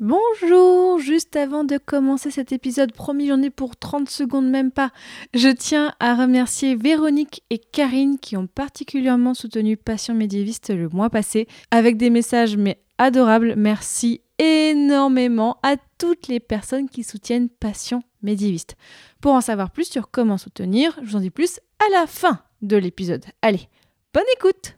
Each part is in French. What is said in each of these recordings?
Bonjour, juste avant de commencer cet épisode, promis j'en ai pour 30 secondes même pas, je tiens à remercier Véronique et Karine qui ont particulièrement soutenu Passion médiéviste le mois passé avec des messages mais adorables. Merci énormément à toutes les personnes qui soutiennent Passion médiéviste. Pour en savoir plus sur comment soutenir, je vous en dis plus à la fin de l'épisode. Allez, bonne écoute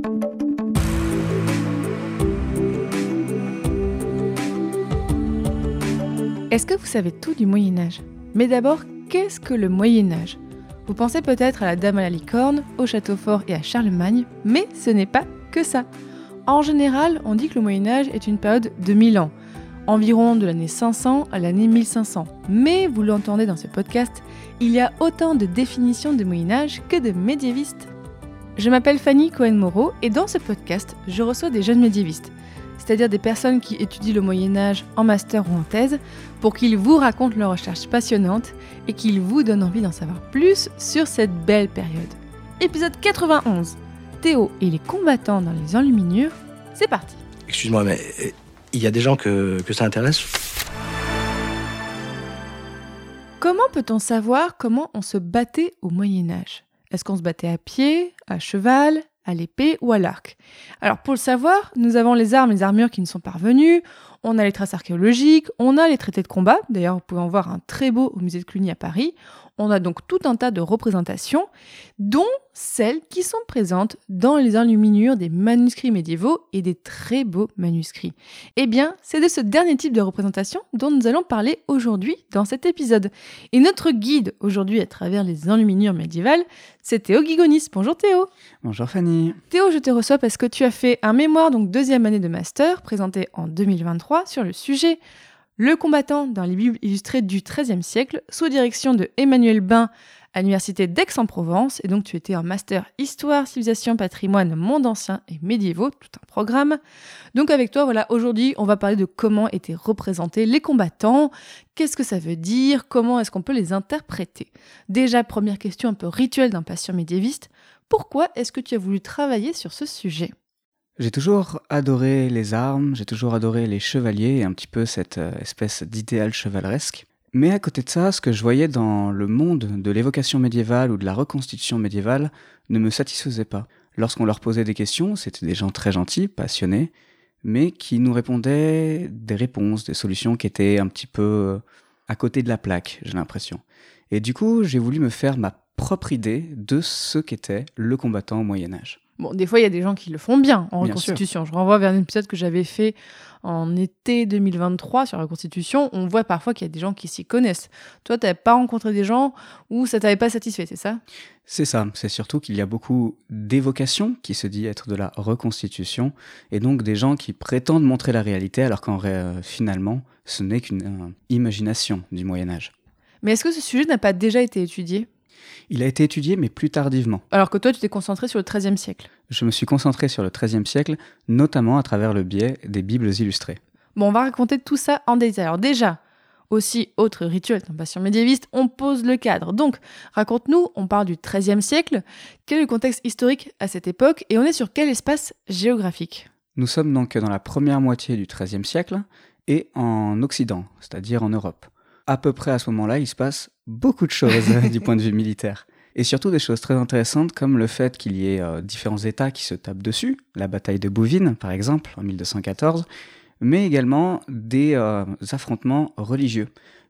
Est-ce que vous savez tout du Moyen Âge Mais d'abord, qu'est-ce que le Moyen Âge Vous pensez peut-être à la Dame à la licorne, au Château Fort et à Charlemagne, mais ce n'est pas que ça. En général, on dit que le Moyen Âge est une période de 1000 ans, environ de l'année 500 à l'année 1500. Mais vous l'entendez dans ce podcast, il y a autant de définitions de Moyen Âge que de médiévistes. Je m'appelle Fanny Cohen-Moreau et dans ce podcast, je reçois des jeunes médiévistes c'est-à-dire des personnes qui étudient le Moyen Âge en master ou en thèse, pour qu'ils vous racontent leurs recherches passionnantes et qu'ils vous donnent envie d'en savoir plus sur cette belle période. Épisode 91. Théo et les combattants dans les enluminures, c'est parti. Excuse-moi, mais euh, il y a des gens que, que ça intéresse? Comment peut-on savoir comment on se battait au Moyen Âge? Est-ce qu'on se battait à pied, à cheval, à l'épée ou à l'arc. Alors pour le savoir, nous avons les armes les armures qui ne sont pas revenues, on a les traces archéologiques, on a les traités de combat, d'ailleurs vous pouvez en voir un très beau au musée de Cluny à Paris, on a donc tout un tas de représentations, dont celles qui sont présentes dans les enluminures des manuscrits médiévaux et des très beaux manuscrits. Eh bien, c'est de ce dernier type de représentation dont nous allons parler aujourd'hui dans cet épisode. Et notre guide aujourd'hui à travers les enluminures médiévales, c'est Théo Gigonis. Bonjour Théo. Bonjour Fanny. Théo, je te reçois parce que tu as fait un mémoire, donc deuxième année de master, présenté en 2023 sur le sujet le combattant dans les Bibles illustrées du XIIIe siècle, sous direction de Emmanuel Bain à l'université d'Aix-en-Provence. Et donc, tu étais en master Histoire, Civilisation, Patrimoine, Monde ancien et médiévaux, tout un programme. Donc, avec toi, voilà, aujourd'hui, on va parler de comment étaient représentés les combattants, qu'est-ce que ça veut dire, comment est-ce qu'on peut les interpréter? Déjà, première question un peu rituelle d'un patient médiéviste, pourquoi est-ce que tu as voulu travailler sur ce sujet? J'ai toujours adoré les armes, j'ai toujours adoré les chevaliers et un petit peu cette euh, espèce d'idéal chevaleresque. Mais à côté de ça, ce que je voyais dans le monde de l'évocation médiévale ou de la reconstitution médiévale ne me satisfaisait pas. Lorsqu'on leur posait des questions, c'était des gens très gentils, passionnés, mais qui nous répondaient des réponses, des solutions qui étaient un petit peu euh, à côté de la plaque, j'ai l'impression. Et du coup, j'ai voulu me faire ma propre idée de ce qu'était le combattant au Moyen Âge. Bon, des fois, il y a des gens qui le font bien en reconstitution. Je renvoie vers un épisode que j'avais fait en été 2023 sur la reconstitution. On voit parfois qu'il y a des gens qui s'y connaissent. Toi, tu n'avais pas rencontré des gens où ça t'avait pas satisfait, c'est ça? C'est ça. C'est surtout qu'il y a beaucoup d'évocations qui se dit être de la reconstitution et donc des gens qui prétendent montrer la réalité alors qu'en finalement, ce n'est qu'une euh, imagination du Moyen Âge. Mais est-ce que ce sujet n'a pas déjà été étudié? Il a été étudié, mais plus tardivement. Alors que toi, tu t'es concentré sur le XIIIe siècle. Je me suis concentré sur le XIIIe siècle, notamment à travers le biais des Bibles illustrées. Bon, on va raconter tout ça en détail. Alors déjà, aussi autre rituel d'un médiéviste, on pose le cadre. Donc, raconte-nous, on parle du XIIIe siècle, quel est le contexte historique à cette époque et on est sur quel espace géographique? Nous sommes donc dans la première moitié du XIIIe siècle et en Occident, c'est-à-dire en Europe à peu près à ce moment-là, il se passe beaucoup de choses du point de vue militaire. Et surtout des choses très intéressantes comme le fait qu'il y ait euh, différents États qui se tapent dessus, la bataille de Bouvines par exemple en 1214, mais également des euh, affrontements religieux,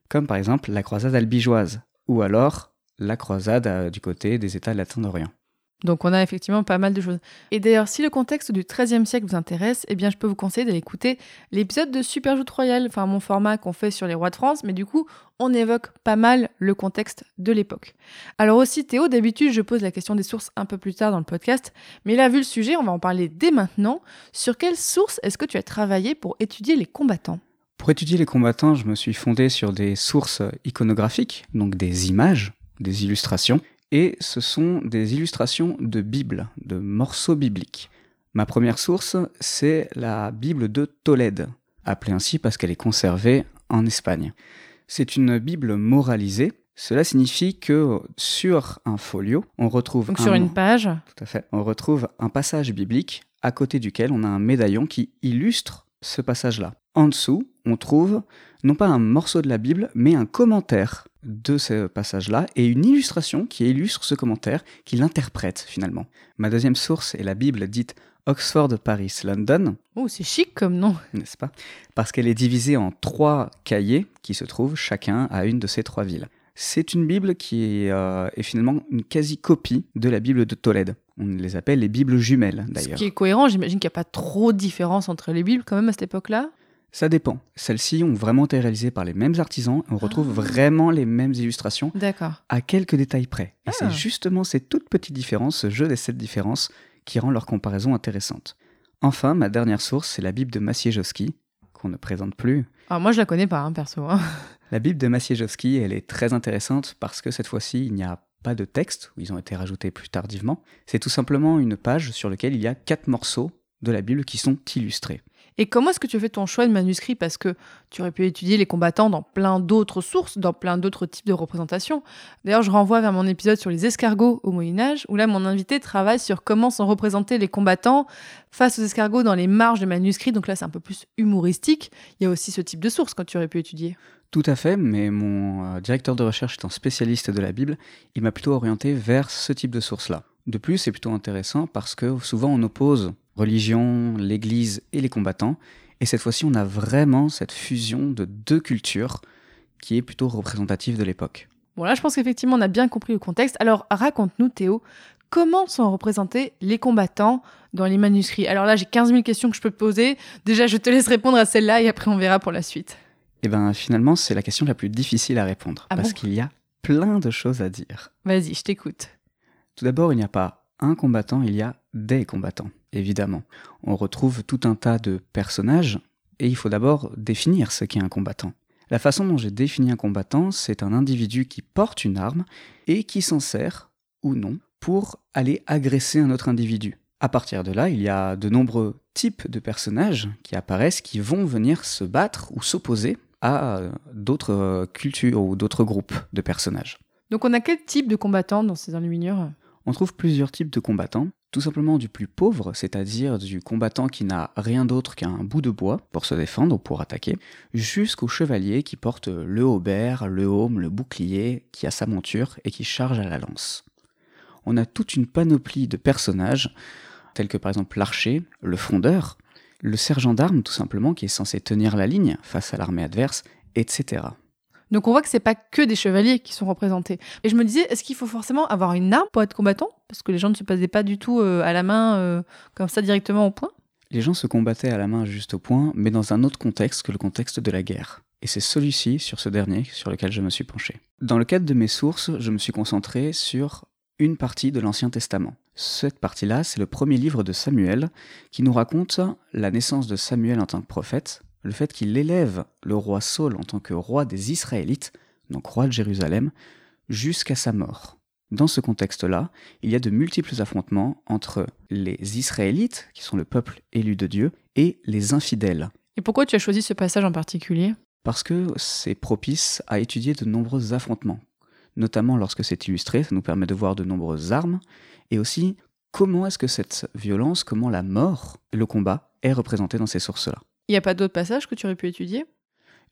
comme par exemple la croisade albigeoise, ou alors la croisade euh, du côté des États latins d'Orient. Donc on a effectivement pas mal de choses. Et d'ailleurs, si le contexte du XIIIe siècle vous intéresse, eh bien je peux vous conseiller d'aller écouter l'épisode de Super Joute Royale, enfin mon format qu'on fait sur les rois de France, mais du coup, on évoque pas mal le contexte de l'époque. Alors aussi, Théo, d'habitude, je pose la question des sources un peu plus tard dans le podcast, mais là, vu le sujet, on va en parler dès maintenant. Sur quelles sources est-ce que tu as travaillé pour étudier les combattants? Pour étudier les combattants, je me suis fondé sur des sources iconographiques, donc des images, des illustrations, et ce sont des illustrations de Bibles, de morceaux bibliques. Ma première source, c'est la Bible de Tolède, appelée ainsi parce qu'elle est conservée en Espagne. C'est une Bible moralisée. Cela signifie que sur un folio, on retrouve Donc un sur une page, tout à fait. On retrouve un passage biblique à côté duquel on a un médaillon qui illustre ce passage-là. En dessous, on trouve non pas un morceau de la Bible, mais un commentaire de ce passage-là et une illustration qui illustre ce commentaire, qui l'interprète finalement. Ma deuxième source est la Bible dite Oxford, Paris, London, oh c'est chic comme nom. n'est-ce pas? Parce qu'elle est divisée en trois cahiers qui se trouvent chacun à une de ces trois villes. C'est une Bible qui est, euh, est finalement une quasi-copie de la Bible de Tolède. On les appelle les Bibles jumelles Ce d'ailleurs. qui est cohérent, j'imagine qu'il n'y a pas trop de différence entre les Bibles quand même à cette époque-là? Ça dépend. Celles-ci ont vraiment été réalisées par les mêmes artisans et on retrouve Ah. vraiment les mêmes illustrations D'accord. à quelques détails près. Et Ah. c'est justement ces toutes petites différences, ce jeu des sept différences, qui rend leur comparaison intéressante. Enfin, ma dernière source, c'est la Bible de Maciejowski, qu'on ne présente plus. Alors moi je la connais pas, hein, perso. hein. La Bible de Maciejowski, elle est très intéressante parce que cette fois-ci, il n'y a pas de texte, où ils ont été rajoutés plus tardivement. C'est tout simplement une page sur laquelle il y a quatre morceaux de la Bible qui sont illustrés. Et comment est-ce que tu as fait ton choix de manuscrit? Parce que tu aurais pu étudier les combattants dans plein d'autres sources, dans plein d'autres types de représentations. D'ailleurs, je renvoie vers mon épisode sur les escargots au Moyen Âge, où là, mon invité travaille sur comment sont représentés les combattants face aux escargots dans les marges des manuscrits. Donc là, c'est un peu plus humoristique. Il y a aussi ce type de source quand tu aurais pu étudier. Tout à fait, mais mon euh, directeur de recherche étant spécialiste de la Bible, il m'a plutôt orienté vers ce type de source-là. De plus, c'est plutôt intéressant parce que souvent on oppose religion, l'Église et les combattants, et cette fois-ci on a vraiment cette fusion de deux cultures qui est plutôt représentative de l'époque. Bon, là, je pense qu'effectivement, on a bien compris le contexte. Alors, raconte-nous, Théo, comment sont représentés les combattants dans les manuscrits? Alors là, j'ai 15 000 questions que je peux te poser. Déjà, je te laisse répondre à celle-là et après, on verra pour la suite. Et bien finalement, c'est la question la plus difficile à répondre, Ah parce bon? qu'il y a plein de choses à dire. Vas-y, je t'écoute. Tout d'abord, il n'y a pas un combattant, il y a des combattants, évidemment. On retrouve tout un tas de personnages, et il faut d'abord définir ce qu'est un combattant. La façon dont j'ai défini un combattant, c'est un individu qui porte une arme et qui s'en sert, ou non, pour aller agresser un autre individu. À partir de là, il y a de nombreux types de personnages qui apparaissent, qui vont venir se battre ou s'opposer à euh, d'autres euh, cultures ou d'autres groupes de personnages. Donc, on a quel type de combattants dans ces enluminures? On trouve plusieurs types de combattants, tout simplement du plus pauvre, c'est-à-dire du combattant qui n'a rien d'autre qu'un bout de bois pour se défendre ou pour attaquer, jusqu'au chevalier qui porte le haubert, le haume, le bouclier, qui a sa monture et qui charge à la lance. On a toute une panoplie de personnages, tels que par exemple l'archer, le frondeur, le sergent d'armes tout simplement qui est censé tenir la ligne face à l'armée adverse, etc. Donc, on voit que c'est pas que des chevaliers qui sont représentés. Et je me disais, est-ce qu'il faut forcément avoir une arme pour être combattant? Parce que les gens ne se passaient pas du tout euh, à la main, euh, comme ça, directement au point. Les gens se combattaient à la main juste au point, mais dans un autre contexte que le contexte de la guerre. Et c'est celui-ci, sur ce dernier, sur lequel je me suis penché. Dans le cadre de mes sources, je me suis concentré sur une partie de l'Ancien Testament. Cette partie-là, c'est le premier livre de Samuel, qui nous raconte la naissance de Samuel en tant que prophète, le fait qu'il élève le roi Saul en tant que roi des Israélites, donc roi de Jérusalem, jusqu'à sa mort. Dans ce contexte-là, il y a de multiples affrontements entre les Israélites, qui sont le peuple élu de Dieu, et les infidèles, Et pourquoi tu as choisi ce passage en particulier? Parce que c'est propice à étudier de nombreux affrontements. Notamment lorsque c'est illustré, ça nous permet de voir de nombreuses armes, et aussi comment est-ce que cette violence, comment la mort, le combat, est représenté dans ces sources-là. Il n'y a pas d'autres passages que tu aurais pu étudier?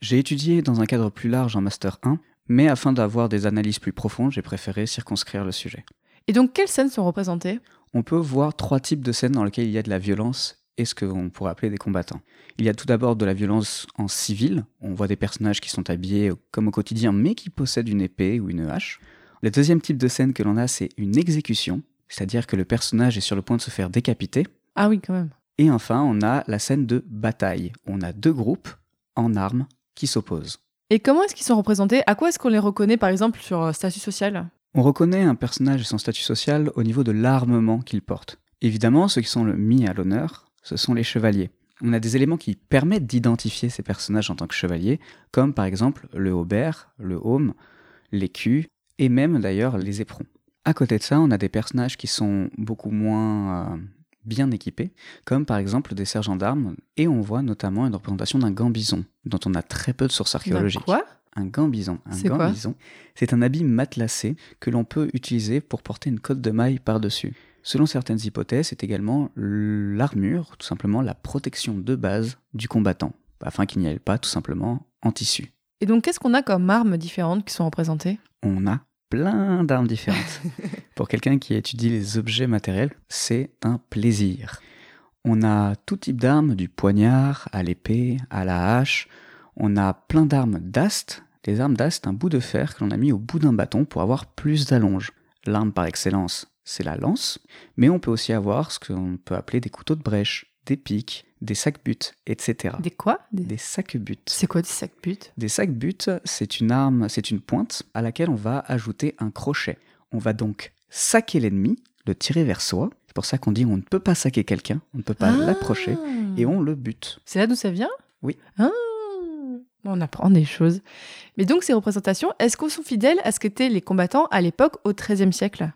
J'ai étudié dans un cadre plus large en Master 1, mais afin d'avoir des analyses plus profondes, j'ai préféré circonscrire le sujet. Et donc, quelles scènes sont représentées? On peut voir trois types de scènes dans lesquelles il y a de la violence et ce qu'on pourrait appeler des combattants. Il y a tout d'abord de la violence en civil, on voit des personnages qui sont habillés comme au quotidien mais qui possèdent une épée ou une hache. Le deuxième type de scène que l'on a, c'est une exécution, c'est-à-dire que le personnage est sur le point de se faire décapiter. Ah oui, quand même. Et enfin, on a la scène de bataille. On a deux groupes en armes qui s'opposent. Et comment est-ce qu'ils sont représentés? À quoi est-ce qu'on les reconnaît, par exemple, sur euh, statut social? On reconnaît un personnage et son statut social au niveau de l'armement qu'il porte. Évidemment, ceux qui sont le mis à l'honneur, ce sont les chevaliers. On a des éléments qui permettent d'identifier ces personnages en tant que chevaliers, comme par exemple le haubert, le haume, l'écu, et même d'ailleurs les éperons. À côté de ça, on a des personnages qui sont beaucoup moins euh, bien équipés, comme par exemple des sergents d'armes, et on voit notamment une représentation d'un gambison, dont on a très peu de sources archéologiques. Quoi? Un gambison. Un C'est quoi? gambison, c'est un habit matelassé que l'on peut utiliser pour porter une cotte de maille par-dessus. Selon certaines hypothèses, c'est également l'armure, tout simplement la protection de base du combattant, afin qu'il n'y ait pas tout simplement en tissu. Et donc, qu'est-ce qu'on a comme armes différentes qui sont représentées? On a plein d'armes différentes. Pour quelqu'un qui étudie les objets matériels, c'est un plaisir. On a tout type d'armes, du poignard à l'épée, à la hache. On a plein d'armes d'ast. Les armes d'ast, un bout de fer que l'on a mis au bout d'un bâton pour avoir plus d'allonge. L'arme par excellence, c'est la lance, mais on peut aussi avoir ce qu'on peut appeler des couteaux de brèche, des pics, des sacs-buts, etc. Des quoi? Des- Des sacs-buts. C'est quoi des sacs buts? Des sacs-buts, c'est une arme, c'est une pointe à laquelle on va ajouter un crochet. On va donc saquer l'ennemi, le tirer vers soi. C'est pour ça qu'on dit on ne peut pas saquer quelqu'un, on ne peut pas Ah l'approcher, et on le bute. C'est là d'où ça vient? Oui. Ah On apprend des choses. Mais donc, ces représentations, est-ce qu'elles sont fidèles à ce qu'étaient les combattants à l'époque, au XIIIe siècle?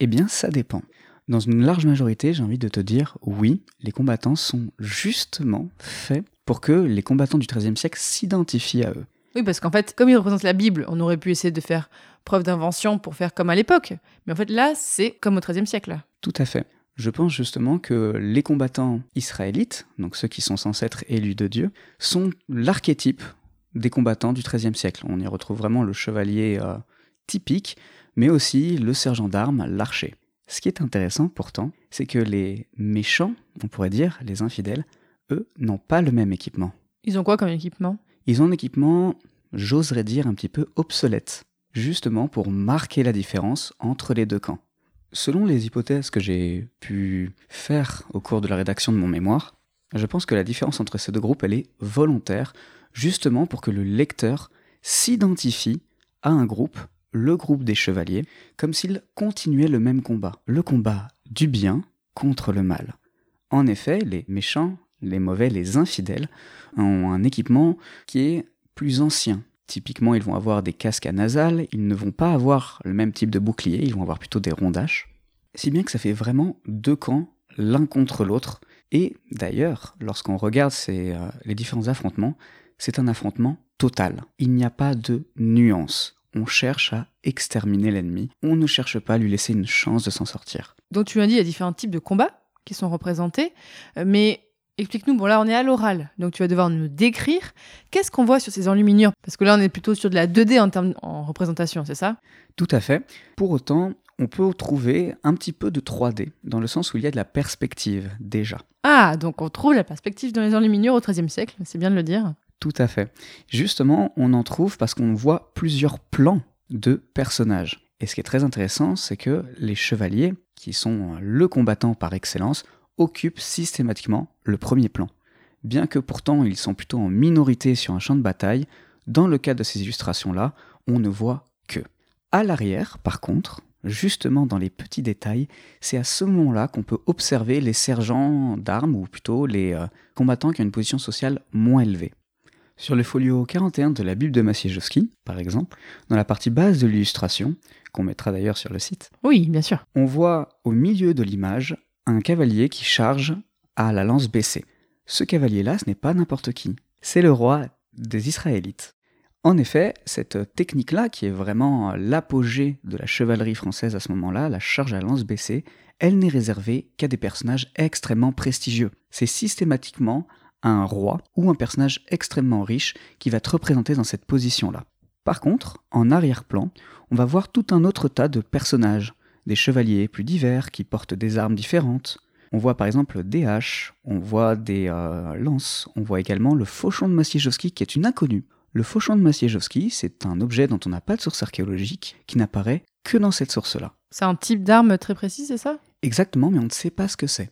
Eh bien, ça dépend. Dans une large majorité, j'ai envie de te dire oui, les combattants sont justement faits pour que les combattants du XIIIe siècle s'identifient à eux. Oui, parce qu'en fait, comme ils représentent la Bible, on aurait pu essayer de faire preuve d'invention pour faire comme à l'époque. Mais en fait, là, c'est comme au XIIIe siècle. Tout à fait. Je pense justement que les combattants israélites, donc ceux qui sont censés être élus de Dieu, sont l'archétype des combattants du XIIIe siècle. On y retrouve vraiment le chevalier euh, typique, mais aussi le sergent d'armes, l'archer. Ce qui est intéressant pourtant, c'est que les méchants, on pourrait dire, les infidèles, eux, n'ont pas le même équipement. Ils ont quoi comme équipement? Ils ont un équipement, j'oserais dire, un petit peu obsolète, justement pour marquer la différence entre les deux camps. Selon les hypothèses que j'ai pu faire au cours de la rédaction de mon mémoire, je pense que la différence entre ces deux groupes, elle est volontaire, justement pour que le lecteur s'identifie à un groupe, le groupe des chevaliers, comme s'ils continuaient le même combat, le combat du bien contre le mal. En effet, les méchants, les mauvais, les infidèles ont un équipement qui est plus ancien. Typiquement, ils vont avoir des casques à nasal, ils ne vont pas avoir le même type de bouclier, ils vont avoir plutôt des rondaches. Si bien que ça fait vraiment deux camps, l'un contre l'autre. Et d'ailleurs, lorsqu'on regarde euh, les différents affrontements, c'est un affrontement total. Il n'y a pas de nuance. On cherche à exterminer l'ennemi, on ne cherche pas à lui laisser une chance de s'en sortir. Donc, tu as dit, il y a différents types de combats qui sont représentés. Euh, Mais explique-nous, bon là, on est à l'oral. Donc, tu vas devoir nous décrire qu'est-ce qu'on voit sur ces enluminures. Parce que là, on est plutôt sur de la 2D en termes en représentation, c'est ça? Tout à fait. Pour autant, on peut trouver un petit peu de 3D, dans le sens où il y a de la perspective déjà. Ah, donc on trouve la perspective dans les enluminures au XIIIe siècle, c'est bien de le dire. Tout à fait. Justement, on en trouve parce qu'on voit plusieurs plans de personnages. Et ce qui est très intéressant, c'est que les chevaliers, qui sont le combattant par excellence, occupent systématiquement le premier plan. Bien que pourtant ils sont plutôt en minorité sur un champ de bataille, dans le cas de ces illustrations-là, on ne voit que. À l'arrière, par contre, justement dans les petits détails, c'est à ce moment-là qu'on peut observer les sergents d'armes, ou plutôt les euh, combattants qui ont une position sociale moins élevée. Sur le folio 41 de la Bible de Maciejowski, par exemple, dans la partie basse de l'illustration, qu'on mettra d'ailleurs sur le site, Oui, bien sûr. on voit au milieu de l'image un cavalier qui charge à la lance baissée. Ce cavalier-là, ce n'est pas n'importe qui, c'est le roi des Israélites. En effet, cette technique-là, qui est vraiment l'apogée de la chevalerie française à ce moment-là, la charge à lance baissée, elle n'est réservée qu'à des personnages extrêmement prestigieux. C'est systématiquement un roi ou un personnage extrêmement riche qui va te représenter dans cette position-là. Par contre, en arrière-plan, on va voir tout un autre tas de personnages, des chevaliers plus divers qui portent des armes différentes. On voit par exemple des haches, on voit des euh, lances, on voit également le fauchon de Maciejowski qui est une inconnue. Le fauchon de Maciejowski, c'est un objet dont on n'a pas de source archéologique, qui n'apparaît que dans cette source-là. C'est un type d'arme très précis, c'est ça? Exactement, mais on ne sait pas ce que c'est.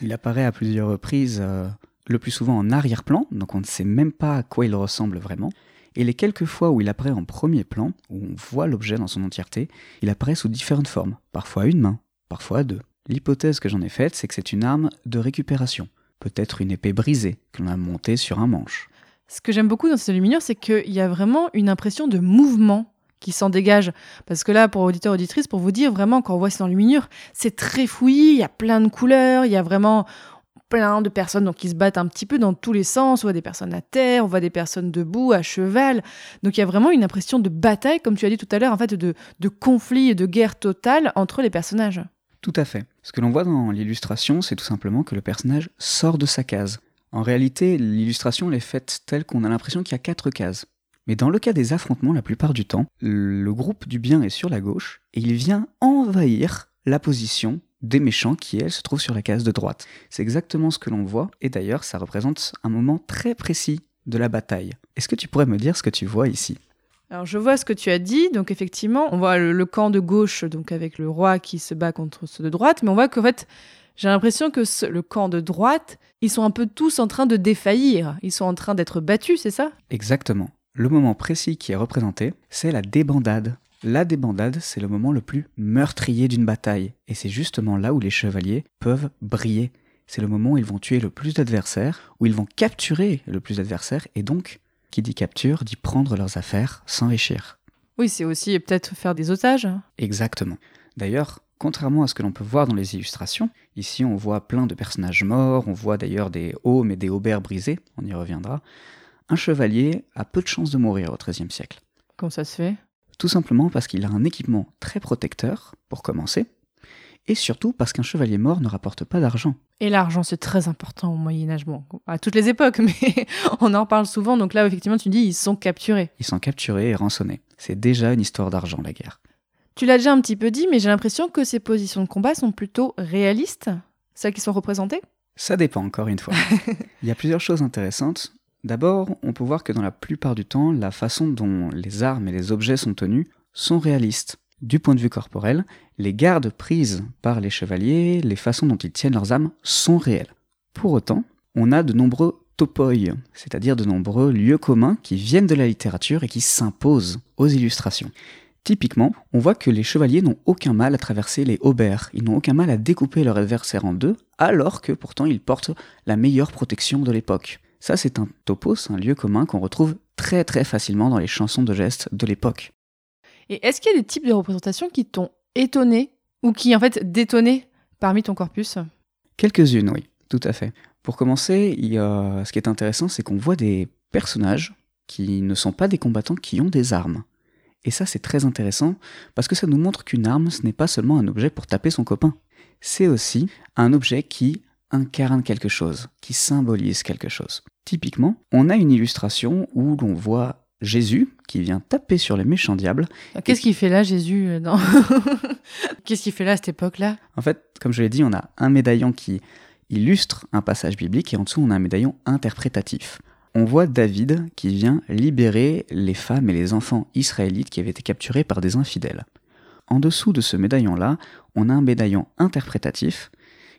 Il apparaît à plusieurs reprises, euh, le plus souvent en arrière-plan, donc on ne sait même pas à quoi il ressemble vraiment. Et les quelques fois où il apparaît en premier plan, où on voit l'objet dans son entièreté, il apparaît sous différentes formes, parfois une main, parfois deux. L'hypothèse que j'en ai faite, c'est que c'est une arme de récupération, peut-être une épée brisée que l'on a montée sur un manche. Ce que j'aime beaucoup dans ces enluminures, c'est qu'il y a vraiment une impression de mouvement qui s'en dégage. Parce que là, pour auditeurs, auditrices, pour vous dire, vraiment, quand on voit le miniure, c'est très fouillis, il y a plein de couleurs, il y a vraiment plein de personnes donc, qui se battent un petit peu dans tous les sens. On voit des personnes à terre, on voit des personnes debout, à cheval. Donc il y a vraiment une impression de bataille, comme tu as dit tout à l'heure, en fait, de, de conflit et de guerre totale entre les personnages. Tout à fait. Ce que l'on voit dans l'illustration, c'est tout simplement que le personnage sort de sa case. En réalité, l'illustration est faite telle qu'on a l'impression qu'il y a quatre cases. Mais dans le cas des affrontements, la plupart du temps, le groupe du bien est sur la gauche et il vient envahir la position des méchants qui, elles, se trouvent sur la case de droite. C'est exactement ce que l'on voit, et d'ailleurs, ça représente un moment très précis de la bataille. Est-ce que tu pourrais me dire ce que tu vois ici? Alors je vois ce que tu as dit, donc effectivement, on voit le, camp de gauche, donc avec le roi qui se bat contre ceux de droite, mais on voit qu'en fait, j'ai l'impression que le camp de droite, ils sont un peu tous en train de défaillir, ils sont en train d'être battus, c'est ça? Exactement. Le moment précis qui est représenté, c'est la débandade. La débandade, c'est le moment le plus meurtrier d'une bataille, et c'est justement là où les chevaliers peuvent briller. C'est le moment où ils vont tuer le plus d'adversaires, où ils vont capturer le plus d'adversaires, et donc, qui dit capture, dit prendre leurs affaires, s'enrichir. Oui, c'est aussi peut-être faire des otages. Exactement. D'ailleurs, contrairement à ce que l'on peut voir dans les illustrations, ici on voit plein de personnages morts, on voit d'ailleurs des hauts et des hauberts brisés, on y reviendra, un chevalier a peu de chances de mourir au XIIIe siècle. Comment ça se fait? Tout simplement parce qu'il a un équipement très protecteur, pour commencer, et surtout parce qu'un chevalier mort ne rapporte pas d'argent. Et l'argent, c'est très important au Moyen Âge, bon, à toutes les époques, mais on en parle souvent, donc là, effectivement, tu dis, ils sont capturés. Ils sont capturés et rançonnés. C'est déjà une histoire d'argent, la guerre. Tu l'as déjà un petit peu dit, mais j'ai l'impression que ces positions de combat sont plutôt réalistes, celles qui sont représentées Ça dépend, encore une fois. Il y a plusieurs choses intéressantes. D'abord, on peut voir que dans la plupart du temps, la façon dont les armes et les objets sont tenus sont réalistes. Du point de vue corporel, les gardes prises par les chevaliers, les façons dont ils tiennent leurs armes sont réelles. Pour autant, on a de nombreux topoi, c'est-à-dire de nombreux lieux communs qui viennent de la littérature et qui s'imposent aux illustrations. Typiquement, on voit que les chevaliers n'ont aucun mal à traverser les haubers, ils n'ont aucun mal à découper leur adversaire en deux, alors que pourtant ils portent la meilleure protection de l'époque. Ça, c'est un topos, un lieu commun qu'on retrouve très très facilement dans les chansons de gestes de l'époque. Et est-ce qu'il y a des types de représentations qui t'ont étonné ou qui en fait détonné parmi ton corpus? Quelques-unes, oui, tout à fait. Pour commencer, il y a... ce qui est intéressant, c'est qu'on voit des personnages qui ne sont pas des combattants qui ont des armes. Et ça, c'est très intéressant parce que ça nous montre qu'une arme, ce n'est pas seulement un objet pour taper son copain. C'est aussi un objet qui incarne quelque chose, qui symbolise quelque chose. Typiquement, on a une illustration où l'on voit Jésus qui vient taper sur les méchants diables. Qu'est-ce qu'il fait là, Jésus euh, Qu'est-ce qu'il fait là à cette époque-là? En fait, comme je l'ai dit, on a un médaillon qui illustre un passage biblique et en dessous, on a un médaillon interprétatif. On voit David qui vient libérer les femmes et les enfants israélites qui avaient été capturés par des infidèles. En dessous de ce médaillon-là, on a un médaillon interprétatif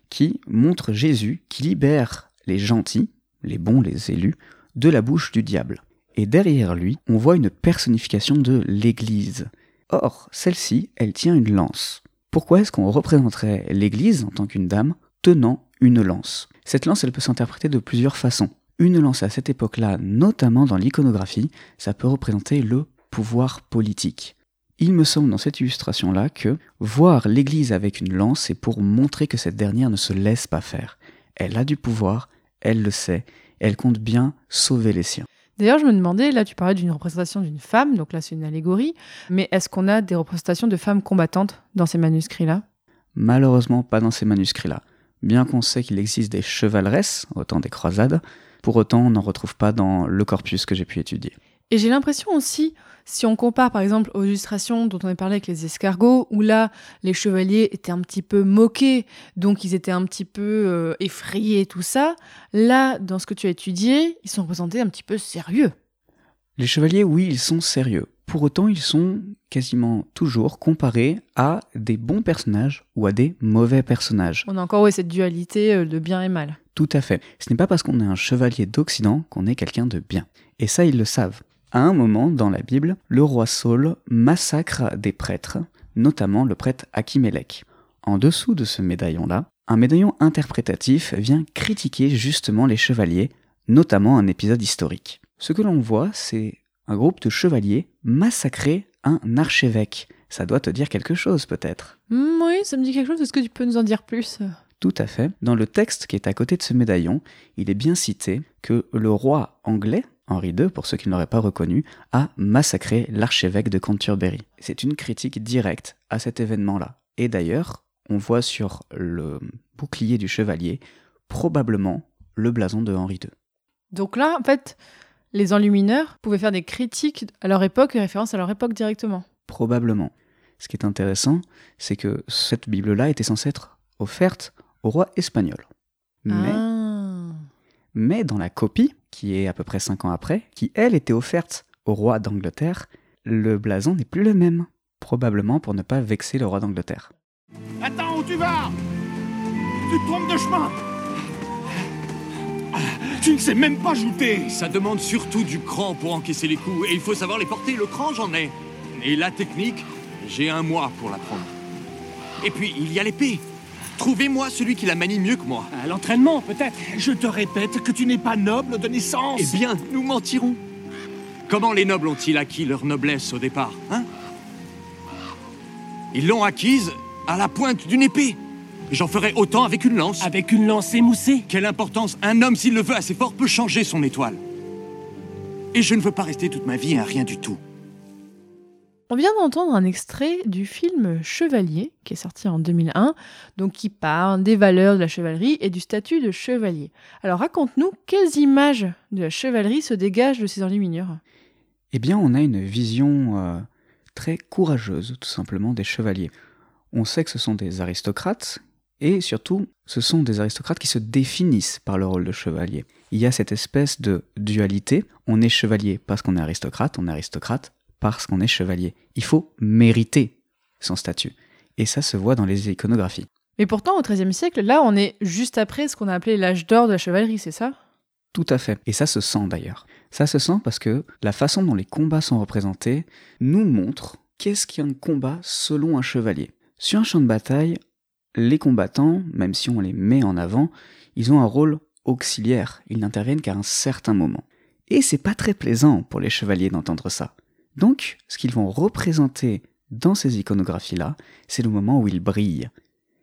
qui montre Jésus qui libère les gentils, les bons, les élus, de la bouche du diable. Et derrière lui, on voit une personnification de l'Église. Or, celle-ci, elle tient une lance. Pourquoi est-ce qu'on représenterait l'Église en tant qu'une dame tenant une lance? Cette lance, elle peut s'interpréter de plusieurs façons. Une lance à cette époque-là, notamment dans l'iconographie, ça peut représenter le pouvoir politique. Il me semble dans cette illustration-là que voir l'Église avec une lance, c'est pour montrer que cette dernière ne se laisse pas faire. Elle a du pouvoir, elle le sait, elle compte bien sauver les siens. D'ailleurs, je me demandais, là tu parlais d'une représentation d'une femme, donc là c'est une allégorie, mais est-ce qu'on a des représentations de femmes combattantes dans ces manuscrits-là? Malheureusement pas dans ces manuscrits-là. Bien qu'on sait qu'il existe des chevaleresses au temps des croisades, pour autant on n'en retrouve pas dans le corpus que j'ai pu étudier. Et j'ai l'impression aussi, si on compare par exemple aux illustrations dont on a parlé avec les escargots, où là les chevaliers étaient un petit peu moqués, donc ils étaient un petit peu euh, effrayés, tout ça, là dans ce que tu as étudié, ils sont représentés un petit peu sérieux. Les chevaliers, oui, ils sont sérieux. Pour autant, ils sont quasiment toujours comparés à des bons personnages ou à des mauvais personnages. On a encore cette dualité euh, de bien et mal. Tout à fait. Ce n'est pas parce qu'on est un chevalier d'Occident qu'on est quelqu'un de bien. Et ça, ils le savent. À un moment, dans la Bible, le roi Saul massacre des prêtres, notamment le prêtre Achimélec. En dessous de ce médaillon-là, un médaillon interprétatif vient critiquer justement les chevaliers, notamment un épisode historique. Ce que l'on voit, c'est un groupe de chevaliers massacrer un archevêque. Ça doit te dire quelque chose peut-être. Hmm, oui, ça me dit quelque chose. Est-ce que tu peux nous en dire plus? Tout à fait. Dans le texte qui est à côté de ce médaillon, il est bien cité que le roi anglais, Henri II, pour ceux qui ne l'auraient pas reconnu, a massacré l'archevêque de Canterbury. C'est une critique directe à cet événement-là. Et d'ailleurs, on voit sur le bouclier du chevalier probablement le blason de Henri II. Donc là, en fait, les enlumineurs pouvaient faire des critiques à leur époque et référence à leur époque directement. Probablement. Ce qui est intéressant, c'est que cette Bible-là était censée être offerte au roi espagnol. Mais, Ah. mais dans la copie, qui est à peu près cinq ans après, qui elle était offerte au roi d'Angleterre, le blason n'est plus le même. Probablement pour ne pas vexer le roi d'Angleterre. Attends, où tu vas? Tu te trompes de chemin Tu ne sais même pas jouter Ça demande surtout du cran pour encaisser les coups, et il faut savoir les porter. Le cran, j'en ai. Et la technique, j'ai un mois pour l'apprendre. Et puis, il y a l'épée. Trouvez-moi celui qui la manie mieux que moi. À l'entraînement, peut-être. Je te répète que tu n'es pas noble de naissance. Eh bien, nous mentirons. Comment les nobles ont-ils acquis leur noblesse au départ, hein? Ils l'ont acquise à la pointe d'une épée. J'en ferai autant avec une lance. Avec une lance émoussée Quelle importance Un homme, s'il le veut assez fort, peut changer son étoile. Et je ne veux pas rester toute ma vie à rien du tout. On vient d'entendre un extrait du film Chevalier, qui est sorti en 2001, donc qui parle des valeurs de la chevalerie et du statut de chevalier. Alors raconte-nous quelles images de la chevalerie se dégagent de ces enluminures Eh bien, on a une vision euh, très courageuse, tout simplement, des chevaliers. On sait que ce sont des aristocrates, et surtout, ce sont des aristocrates qui se définissent par le rôle de chevalier. Il y a cette espèce de dualité, on est chevalier parce qu'on est aristocrate, on est aristocrate parce qu'on est chevalier. Il faut mériter son statut. Et ça se voit dans les iconographies. Mais pourtant, au XIIIe siècle, là, on est juste après ce qu'on a appelé l'âge d'or de la chevalerie, c'est ça? Tout à fait. Et ça se sent d'ailleurs. Ça se sent parce que la façon dont les combats sont représentés nous montre qu'est-ce qu'un combat selon un chevalier. Sur un champ de bataille, les combattants, même si on les met en avant, ils ont un rôle auxiliaire. Ils n'interviennent qu'à un certain moment. Et c'est pas très plaisant pour les chevaliers d'entendre ça. Donc, ce qu'ils vont représenter dans ces iconographies-là, c'est le moment où ils brillent.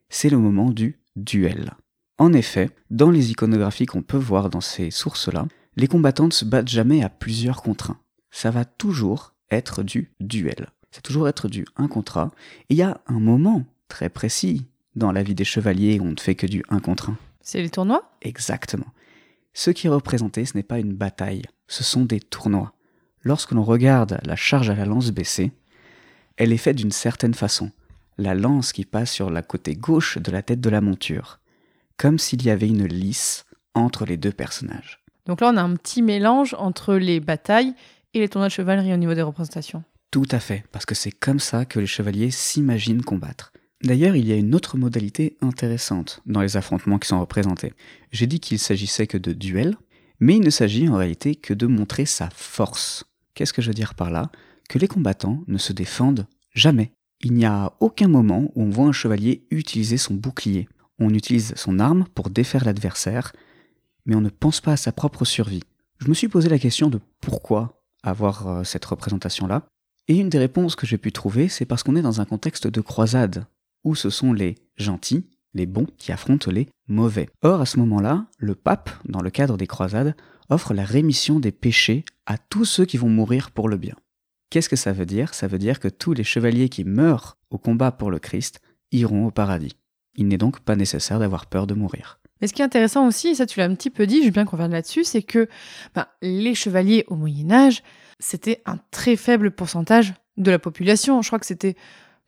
C'est le moment du duel. En effet, dans les iconographies qu'on peut voir dans ces sources-là, les combattants ne se battent jamais à plusieurs contre un. Ça va toujours être du duel. C'est toujours être du un contre un. Et il y a un moment très précis dans la vie des chevaliers où on ne fait que du un contre un. C'est les tournois? Exactement. Ce qui est représenté, ce n'est pas une bataille, ce sont des tournois. Lorsque l'on regarde la charge à la lance baissée, elle est faite d'une certaine façon. La lance qui passe sur la côté gauche de la tête de la monture, comme s'il y avait une lisse entre les deux personnages. Donc là, on a un petit mélange entre les batailles et les tournois de chevalerie au niveau des représentations. Tout à fait, parce que c'est comme ça que les chevaliers s'imaginent combattre. D'ailleurs, il y a une autre modalité intéressante dans les affrontements qui sont représentés. J'ai dit qu'il s'agissait que de duels, mais il ne s'agit en réalité que de montrer sa force. Qu'est-ce que je veux dire par là? Que les combattants ne se défendent jamais. Il n'y a aucun moment où on voit un chevalier utiliser son bouclier. On utilise son arme pour défaire l'adversaire, mais on ne pense pas à sa propre survie. Je me suis posé la question de pourquoi avoir euh, cette représentation-là, et une des réponses que j'ai pu trouver, c'est parce qu'on est dans un contexte de croisade, où ce sont les gentils, les bons, qui affrontent les mauvais. Or, à ce moment-là, le pape, dans le cadre des croisades, offre la rémission des péchés à tous ceux qui vont mourir pour le bien. Qu'est-ce que ça veut dire? Ça veut dire que tous les chevaliers qui meurent au combat pour le Christ iront au paradis. Il n'est donc pas nécessaire d'avoir peur de mourir. Mais ce qui est intéressant aussi, et ça tu l'as un petit peu dit, je veux bien qu'on revienne là-dessus, c'est que ben, les chevaliers au Moyen Âge, c'était un très faible pourcentage de la population. Je crois que c'était,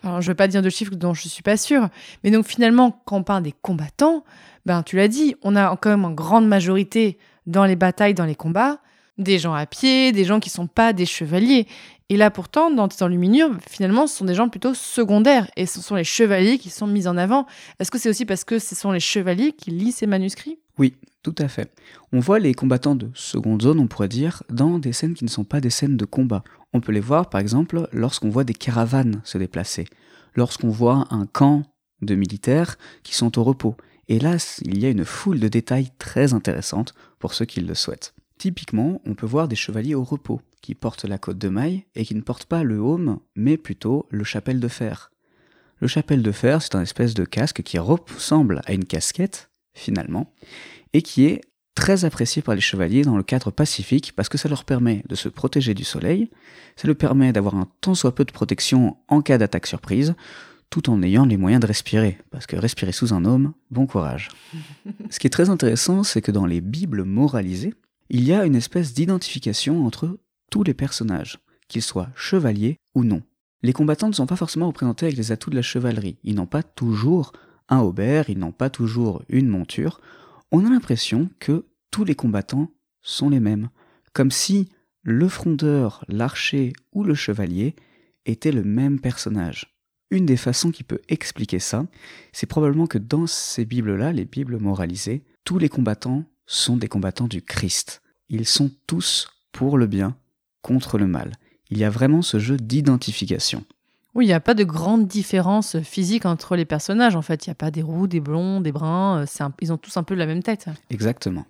je ne veux pas dire de chiffres dont je ne suis pas sûre, mais donc finalement, quand on parle des combattants, ben tu l'as dit, on a quand même en grande majorité dans les batailles, dans les combats, des gens à pied, des gens qui sont pas des chevaliers. Et là, pourtant, dans Titan Luminure, finalement, ce sont des gens plutôt secondaires. Et ce sont les chevaliers qui sont mis en avant. Est-ce que c'est aussi parce que ce sont les chevaliers qui lisent ces manuscrits? Oui, tout à fait. On voit les combattants de seconde zone, on pourrait dire, dans des scènes qui ne sont pas des scènes de combat. On peut les voir, par exemple, lorsqu'on voit des caravanes se déplacer, lorsqu'on voit un camp de militaires qui sont au repos. Là, il y a une foule de détails très intéressantes pour ceux qui le souhaitent. Typiquement, on peut voir des chevaliers au repos, qui portent la côte de maille et qui ne portent pas le haume, mais plutôt le chapelle de fer. Le chapelle de fer, c'est un espèce de casque qui ressemble à une casquette, finalement, et qui est très apprécié par les chevaliers dans le cadre pacifique parce que ça leur permet de se protéger du soleil, ça leur permet d'avoir un tant soit peu de protection en cas d'attaque surprise, tout en ayant les moyens de respirer, parce que respirer sous un homme, bon courage. Ce qui est très intéressant, c'est que dans les Bibles moralisées, il y a une espèce d'identification entre tous les personnages, qu'ils soient chevaliers ou non. Les combattants ne sont pas forcément représentés avec les atouts de la chevalerie, ils n'ont pas toujours un haubert, ils n'ont pas toujours une monture, on a l'impression que tous les combattants sont les mêmes, comme si le frondeur, l'archer ou le chevalier étaient le même personnage. Une des façons qui peut expliquer ça, c'est probablement que dans ces Bibles-là, les Bibles moralisées, tous les combattants sont des combattants du Christ. Ils sont tous pour le bien, contre le mal. Il y a vraiment ce jeu d'identification. Oui, il n'y a pas de grande différence physique entre les personnages, en fait. Il n'y a pas des roux, des blonds, des bruns. Ils ont tous un peu la même tête. Exactement.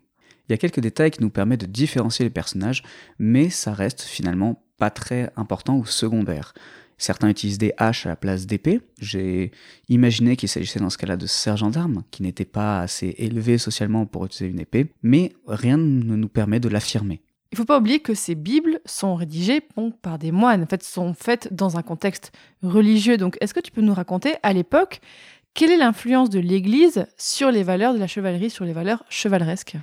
Il y a quelques détails qui nous permettent de différencier les personnages, mais ça reste finalement pas très important ou secondaire. Certains utilisent des haches à la place d'épées. J'ai imaginé qu'il s'agissait dans ce cas-là de sergents d'armes, qui n'étaient pas assez élevés socialement pour utiliser une épée, mais rien ne nous permet de l'affirmer. Il ne faut pas oublier que ces Bibles sont rédigées par des moines, en fait, sont faites dans un contexte religieux. Donc, est-ce que tu peux nous raconter, à l'époque, quelle est l'influence de l'Église sur les valeurs de la chevalerie, sur les valeurs chevaleresques?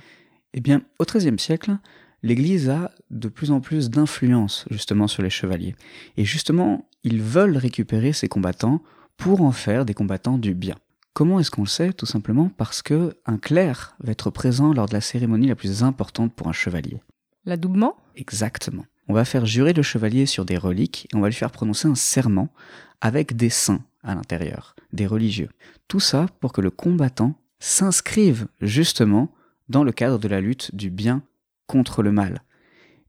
Eh bien, au XIIIe siècle, l'Église a de plus en plus d'influence justement sur les chevaliers. Et justement, ils veulent récupérer ces combattants pour en faire des combattants du bien. Comment est-ce qu'on le sait? Tout simplement parce que un clerc va être présent lors de la cérémonie la plus importante pour un chevalier. L'adoubement? Exactement. On va faire jurer le chevalier sur des reliques et on va lui faire prononcer un serment avec des saints à l'intérieur, des religieux. Tout ça pour que le combattant s'inscrive justement dans le cadre de la lutte du bien contre le mal.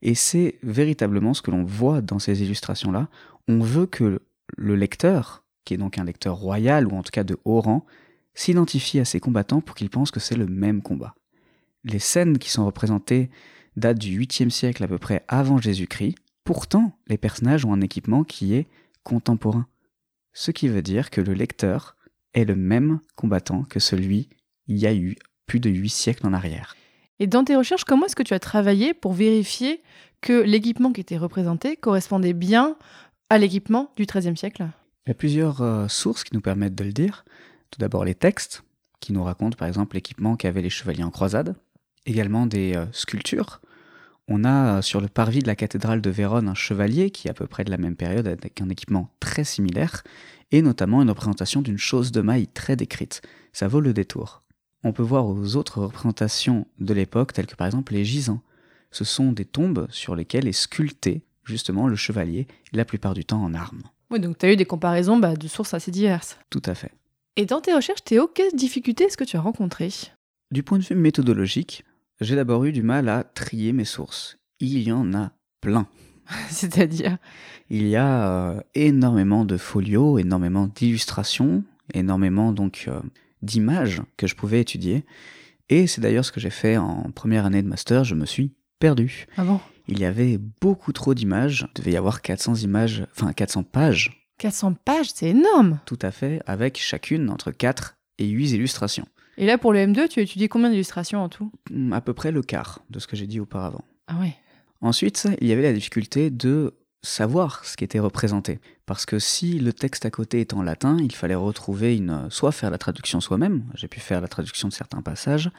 Et c'est véritablement ce que l'on voit dans ces illustrations-là. On veut que le lecteur, qui est donc un lecteur royal ou en tout cas de haut rang, s'identifie à ces combattants pour qu'il pense que c'est le même combat. Les scènes qui sont représentées datent du 8e siècle à peu près avant Jésus-Christ. Pourtant, les personnages ont un équipement qui est contemporain. Ce qui veut dire que le lecteur est le même combattant que celui il y a eu plus de 8 siècles en arrière. Et dans tes recherches, comment est-ce que tu as travaillé pour vérifier que l'équipement qui était représenté correspondait bien à l'équipement du XIIIe siècle? Il y a plusieurs euh, sources qui nous permettent de le dire. Tout d'abord les textes, qui nous racontent par exemple l'équipement qu'avaient les chevaliers en croisade. Également des euh, sculptures. On a euh, sur le parvis de la cathédrale de Vérone un chevalier qui est à peu près de la même période avec un équipement très similaire, et notamment une représentation d'une chose de maille très décrite. Ça vaut le détour on peut voir aux autres représentations de l'époque, telles que par exemple les gisants. Ce sont des tombes sur lesquelles est sculpté justement le chevalier, la plupart du temps en armes. Oui, donc tu as eu des comparaisons bah, de sources assez diverses. Tout à fait. Et dans tes recherches, Théo, quelles difficultés est-ce que tu as rencontrées? Du point de vue méthodologique, j'ai d'abord eu du mal à trier mes sources. Il y en a plein. C'est-à-dire? Il y a euh, énormément de folios, énormément d'illustrations, énormément donc euh, d'images que je pouvais étudier. Et c'est d'ailleurs ce que j'ai fait en première année de master, je me suis perdu. Ah bon? Il y avait beaucoup trop d'images, il devait y avoir 400 images, enfin 400 pages. 400 pages, c'est énorme Tout à fait, avec chacune entre 4 et 8 illustrations. Et là, pour le M2, tu as étudié combien d'illustrations en tout? Hmm, À peu près le quart de ce que j'ai dit auparavant. Ah ouais. Ensuite, il y avait la difficulté de savoir ce qui était représenté. Parce que si le texte à côté est en latin, il fallait retrouver une, soit faire la traduction soi-même, j'ai pu faire la traduction de certains passages,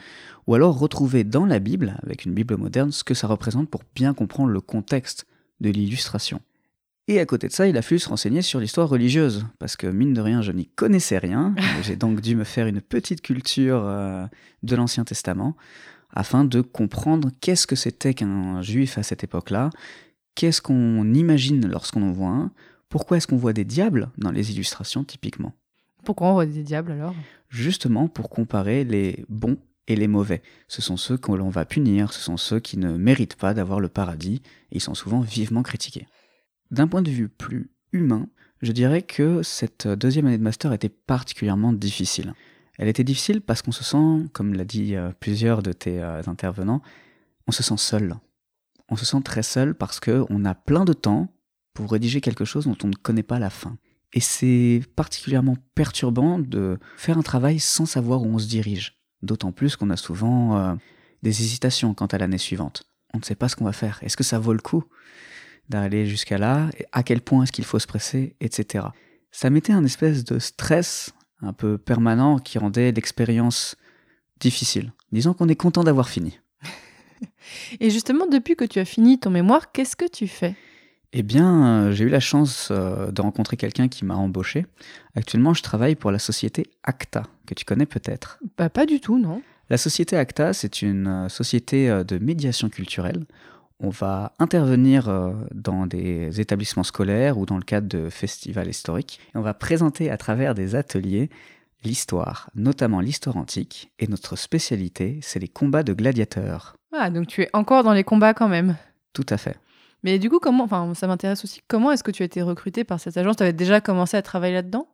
ou alors retrouver dans la Bible, avec une Bible moderne, ce que ça représente pour bien comprendre le contexte de l'illustration. Et à côté de ça, il a fallu se renseigner sur l'histoire religieuse, parce que mine de rien, je n'y connaissais rien. J'ai donc dû me faire une petite culture euh, de l'Ancien Testament, afin de comprendre qu'est-ce que c'était qu'un juif à cette époque-là, Qu'est-ce qu'on imagine lorsqu'on en voit un? Pourquoi est-ce qu'on voit des diables dans les illustrations typiquement? Pourquoi on voit des diables alors? Justement pour comparer les bons et les mauvais. Ce sont ceux que l'on va punir, ce sont ceux qui ne méritent pas d'avoir le paradis, et ils sont souvent vivement critiqués. D'un point de vue plus humain, je dirais que cette deuxième année de master était particulièrement difficile. Elle était difficile parce qu'on se sent, comme l'a dit euh, plusieurs de tes euh, intervenants, on se sent seul on se sent très seul parce qu'on a plein de temps pour rédiger quelque chose dont on ne connaît pas la fin. Et c'est particulièrement perturbant de faire un travail sans savoir où on se dirige. D'autant plus qu'on a souvent euh, des hésitations quant à l'année suivante. On ne sait pas ce qu'on va faire. Est-ce que ça vaut le coup d'aller jusqu'à là? À quel point est-ce qu'il faut se presser? Etc. Ça mettait un espèce de stress un peu permanent qui rendait l'expérience difficile. Disons qu'on est content d'avoir fini. Et justement, depuis que tu as fini ton mémoire, qu'est-ce que tu fais? Eh bien, euh, j'ai eu la chance euh, de rencontrer quelqu'un qui m'a embauché. Actuellement, je travaille pour la société ACTA, que tu connais peut-être. Bah, pas du tout, non. La société ACTA, c'est une euh, société de médiation culturelle. On va intervenir dans des établissements scolaires ou dans le cadre de festivals historiques. Et on va présenter à travers des ateliers l'histoire, notamment l'histoire antique. Et notre spécialité, c'est les combats de gladiateurs. Ah, donc tu es encore dans les combats quand même. Tout à fait. Mais du coup, comment, enfin, ça m'intéresse aussi, comment est-ce que tu as été recruté par cette agence? Tu avais déjà commencé à travailler là-dedans?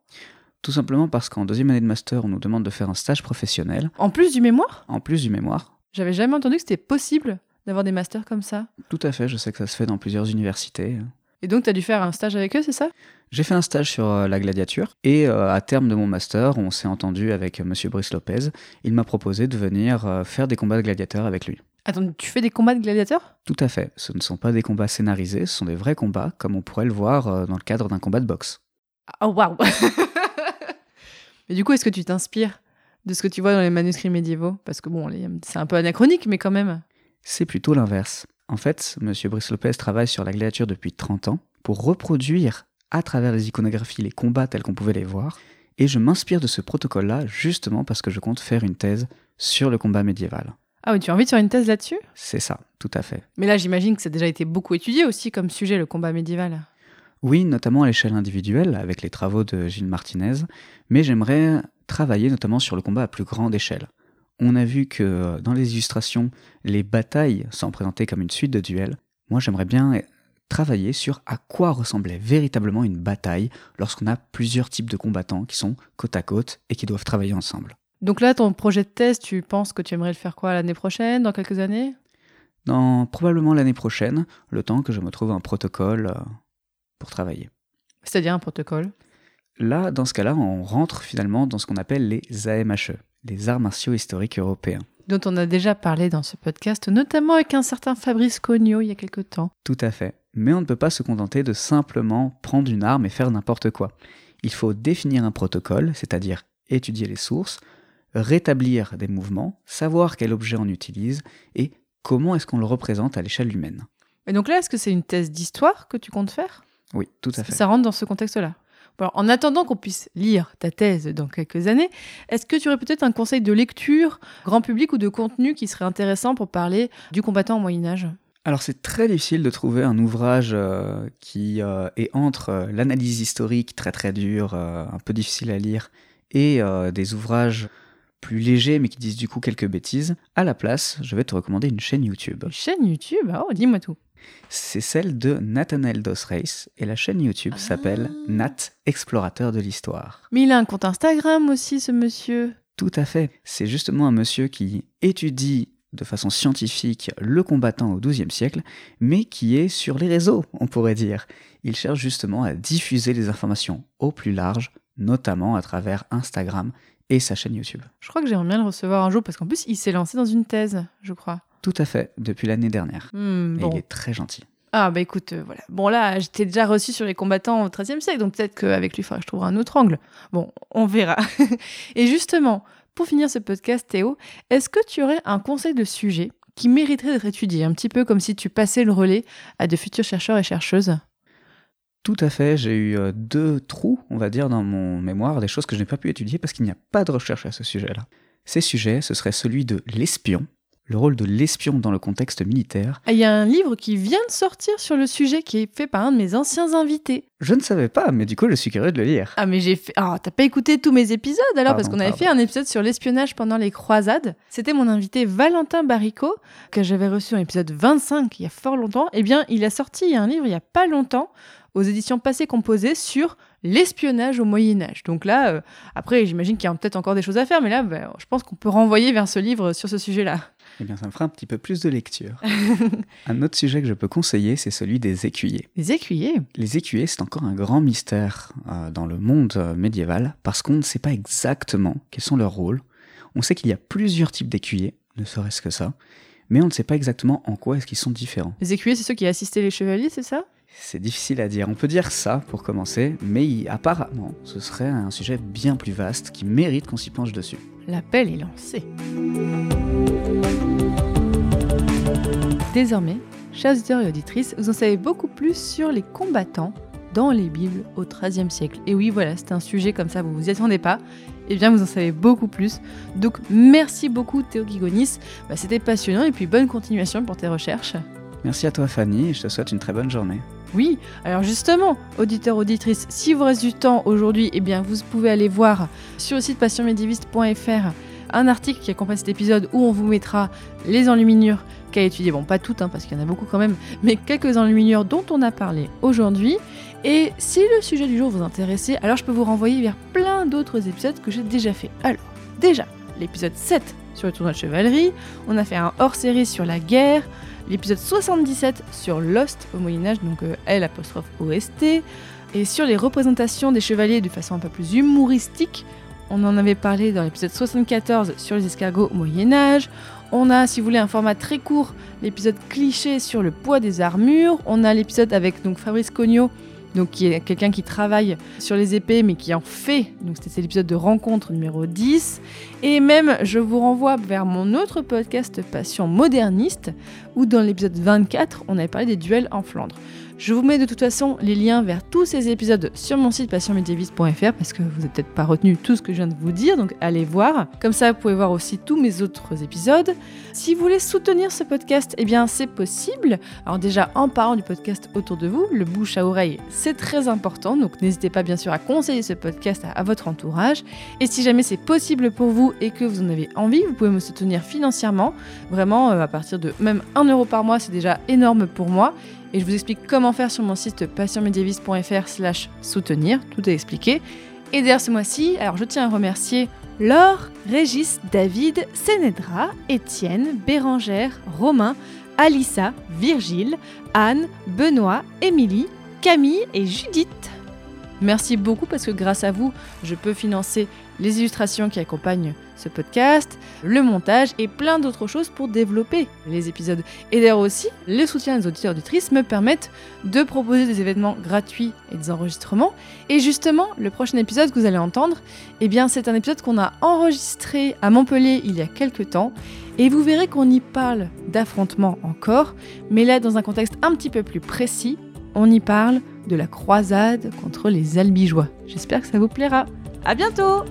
Tout simplement parce qu'en deuxième année de master, on nous demande de faire un stage professionnel. En plus du mémoire? En plus du mémoire. J'avais jamais entendu que c'était possible d'avoir des masters comme ça. Tout à fait, je sais que ça se fait dans plusieurs universités. Et donc, tu as dû faire un stage avec eux, c'est ça? J'ai fait un stage sur euh, la gladiature et euh, à terme de mon master, on s'est entendu avec M. Brice Lopez. Il m'a proposé de venir euh, faire des combats de gladiateurs avec lui. Attends, tu fais des combats de gladiateurs? Tout à fait. Ce ne sont pas des combats scénarisés, ce sont des vrais combats, comme on pourrait le voir euh, dans le cadre d'un combat de boxe. Oh waouh Mais du coup, est-ce que tu t'inspires de ce que tu vois dans les manuscrits médiévaux? Parce que bon, c'est un peu anachronique, mais quand même. C'est plutôt l'inverse. En fait, M. Brice Lopez travaille sur la gladiature depuis 30 ans pour reproduire à travers les iconographies les combats tels qu'on pouvait les voir. Et je m'inspire de ce protocole-là justement parce que je compte faire une thèse sur le combat médiéval. Ah oui, tu as envie de faire une thèse là-dessus? C'est ça, tout à fait. Mais là, j'imagine que ça a déjà été beaucoup étudié aussi comme sujet, le combat médiéval. Oui, notamment à l'échelle individuelle, avec les travaux de Gilles Martinez, mais j'aimerais travailler notamment sur le combat à plus grande échelle. On a vu que dans les illustrations, les batailles sont présentées comme une suite de duels. Moi, j'aimerais bien travailler sur à quoi ressemblait véritablement une bataille lorsqu'on a plusieurs types de combattants qui sont côte à côte et qui doivent travailler ensemble. Donc là, ton projet de thèse, tu penses que tu aimerais le faire quoi l'année prochaine, dans quelques années? Dans probablement l'année prochaine, le temps que je me trouve un protocole euh, pour travailler. C'est-à-dire un protocole? Là, dans ce cas-là, on rentre finalement dans ce qu'on appelle les AMHE, les arts martiaux historiques européens. Dont on a déjà parlé dans ce podcast, notamment avec un certain Fabrice Cognot il y a quelque temps. Tout à fait. Mais on ne peut pas se contenter de simplement prendre une arme et faire n'importe quoi. Il faut définir un protocole, c'est-à-dire étudier les sources, rétablir des mouvements, savoir quel objet on utilise et comment est-ce qu'on le représente à l'échelle humaine. Et donc là, est-ce que c'est une thèse d'histoire que tu comptes faire? Oui, tout à fait. Ça rentre dans ce contexte-là. en attendant qu'on puisse lire ta thèse dans quelques années, est-ce que tu aurais peut-être un conseil de lecture, grand public ou de contenu qui serait intéressant pour parler du combattant au Moyen Âge? Alors c'est très difficile de trouver un ouvrage euh, qui euh, est entre euh, l'analyse historique très très dure, un peu difficile à lire, et des ouvrages plus léger mais qui disent du coup quelques bêtises, à la place, je vais te recommander une chaîne YouTube. Une chaîne YouTube Oh, dis-moi tout. C'est celle de Nathanael Dos Reis et la chaîne YouTube ah. s'appelle Nat Explorateur de l'Histoire. Mais il a un compte Instagram aussi, ce monsieur. Tout à fait. C'est justement un monsieur qui étudie de façon scientifique le combattant au XIIe siècle, mais qui est sur les réseaux, on pourrait dire. Il cherche justement à diffuser les informations au plus large, notamment à travers Instagram et sa chaîne YouTube. Je crois que j'aimerais bien le recevoir un jour parce qu'en plus, il s'est lancé dans une thèse, je crois. Tout à fait, depuis l'année dernière. Hmm, et il est très gentil. Ah bah écoute, euh, voilà. Bon là, j'étais déjà reçu sur les combattants au XIIIe siècle, donc peut-être qu'avec lui, il faudra que je trouve un autre angle. Bon, on verra. et justement, pour finir ce podcast, Théo, est-ce que tu aurais un conseil de sujet qui mériterait d'être étudié, un petit peu comme si tu passais le relais à de futurs chercheurs et chercheuses? Tout à fait, j'ai eu euh, deux trous, on va dire, dans mon mémoire, des choses que je n'ai pas pu étudier parce qu'il n'y a pas de recherche à ce sujet-là. Ces sujets, ce serait celui de l'espion, le rôle de l'espion dans le contexte militaire. Ah, il y a un livre qui vient de sortir sur le sujet qui est fait par un de mes anciens invités. Je ne savais pas, mais du coup, je suis curieux de le lire. Ah, mais j'ai fait. Ah, t'as pas écouté tous mes épisodes alors Parce qu'on avait fait un épisode sur l'espionnage pendant les croisades. C'était mon invité Valentin Baricot, que j'avais reçu en épisode 25 il y a fort longtemps. Eh bien, il a sorti un livre il y a pas longtemps aux éditions Passé Composé sur l'espionnage au Moyen Âge. Donc là, euh, après, j'imagine qu'il y a peut-être encore des choses à faire, mais là, ben, je pense qu'on peut renvoyer vers ce livre sur ce sujet-là. Eh bien, ça me fera un petit peu plus de lecture. un autre sujet que je peux conseiller, c'est celui des écuyers. Les écuyers Les écuyers, c'est encore un grand mystère euh, dans le monde euh, médiéval, parce qu'on ne sait pas exactement quels sont leurs rôles. On sait qu'il y a plusieurs types d'écuyers, ne serait-ce que ça, mais on ne sait pas exactement en quoi est-ce qu'ils sont différents. Les écuyers, c'est ceux qui assistaient les chevaliers, c'est ça? C'est difficile à dire. On peut dire ça pour commencer, mais apparemment, ce serait un sujet bien plus vaste qui mérite qu'on s'y penche dessus. L'appel est lancé. Désormais, chers auditeurs et auditrices, vous en savez beaucoup plus sur les combattants dans les Bibles au XIIIe siècle. Et oui, voilà, c'est un sujet comme ça, vous vous y attendez pas. Eh bien, vous en savez beaucoup plus. Donc, merci beaucoup Théo Gigonis. Bah, C'était passionnant et puis bonne continuation pour tes recherches. Merci à toi Fanny et je te souhaite une très bonne journée. Oui, alors justement, auditeurs, auditrices, si vous reste du temps aujourd'hui, eh bien vous pouvez aller voir sur le site passionmédiéviste.fr un article qui accompagne cet épisode où on vous mettra les enluminures qu'a étudié, bon pas toutes hein, parce qu'il y en a beaucoup quand même, mais quelques enluminures dont on a parlé aujourd'hui. Et si le sujet du jour vous intéressait, alors je peux vous renvoyer vers plein d'autres épisodes que j'ai déjà fait. Alors, déjà, l'épisode 7 sur le tournoi de chevalerie, on a fait un hors-série sur la guerre, l'épisode 77 sur Lost au Moyen-Âge, donc euh, L apostrophe OST, et sur les représentations des chevaliers de façon un peu plus humoristique. On en avait parlé dans l'épisode 74 sur les escargots au Moyen-Âge. On a, si vous voulez, un format très court, l'épisode cliché sur le poids des armures. On a l'épisode avec Fabrice Cognot, donc qui est quelqu'un qui travaille sur les épées mais qui en fait. Donc c'était l'épisode de rencontre numéro 10. Et même, je vous renvoie vers mon autre podcast Passion moderniste, où dans l'épisode 24, on avait parlé des duels en Flandre. Je vous mets de toute façon les liens vers tous ces épisodes sur mon site passionmédiéviste.fr parce que vous n'avez peut-être pas retenu tout ce que je viens de vous dire, donc allez voir. Comme ça, vous pouvez voir aussi tous mes autres épisodes. Si vous voulez soutenir ce podcast, eh bien c'est possible. Alors déjà, en parlant du podcast autour de vous, le bouche à oreille, c'est très important, donc n'hésitez pas bien sûr à conseiller ce podcast à, à votre entourage. Et si jamais c'est possible pour vous et que vous en avez envie, vous pouvez me soutenir financièrement. Vraiment, euh, à partir de même 1 euro par mois, c'est déjà énorme pour moi. Et je vous explique comment faire sur mon site passionmédiéviste.fr slash soutenir, tout est expliqué. Et d'ailleurs ce mois-ci, alors je tiens à remercier Laure, Régis, David, Sénédra, Étienne, Bérangère, Romain, Alissa, Virgile, Anne, Benoît, Émilie, Camille et Judith. Merci beaucoup parce que grâce à vous, je peux financer les illustrations qui accompagnent ce podcast, le montage et plein d'autres choses pour développer les épisodes. Et d'ailleurs aussi, les soutiens des auditeurs auditrices me permettent de proposer des événements gratuits et des enregistrements. Et justement, le prochain épisode que vous allez entendre, eh bien c'est un épisode qu'on a enregistré à Montpellier il y a quelques temps. Et vous verrez qu'on y parle d'affrontements encore, mais là dans un contexte un petit peu plus précis, on y parle de la croisade contre les albigeois. J'espère que ça vous plaira. À bientôt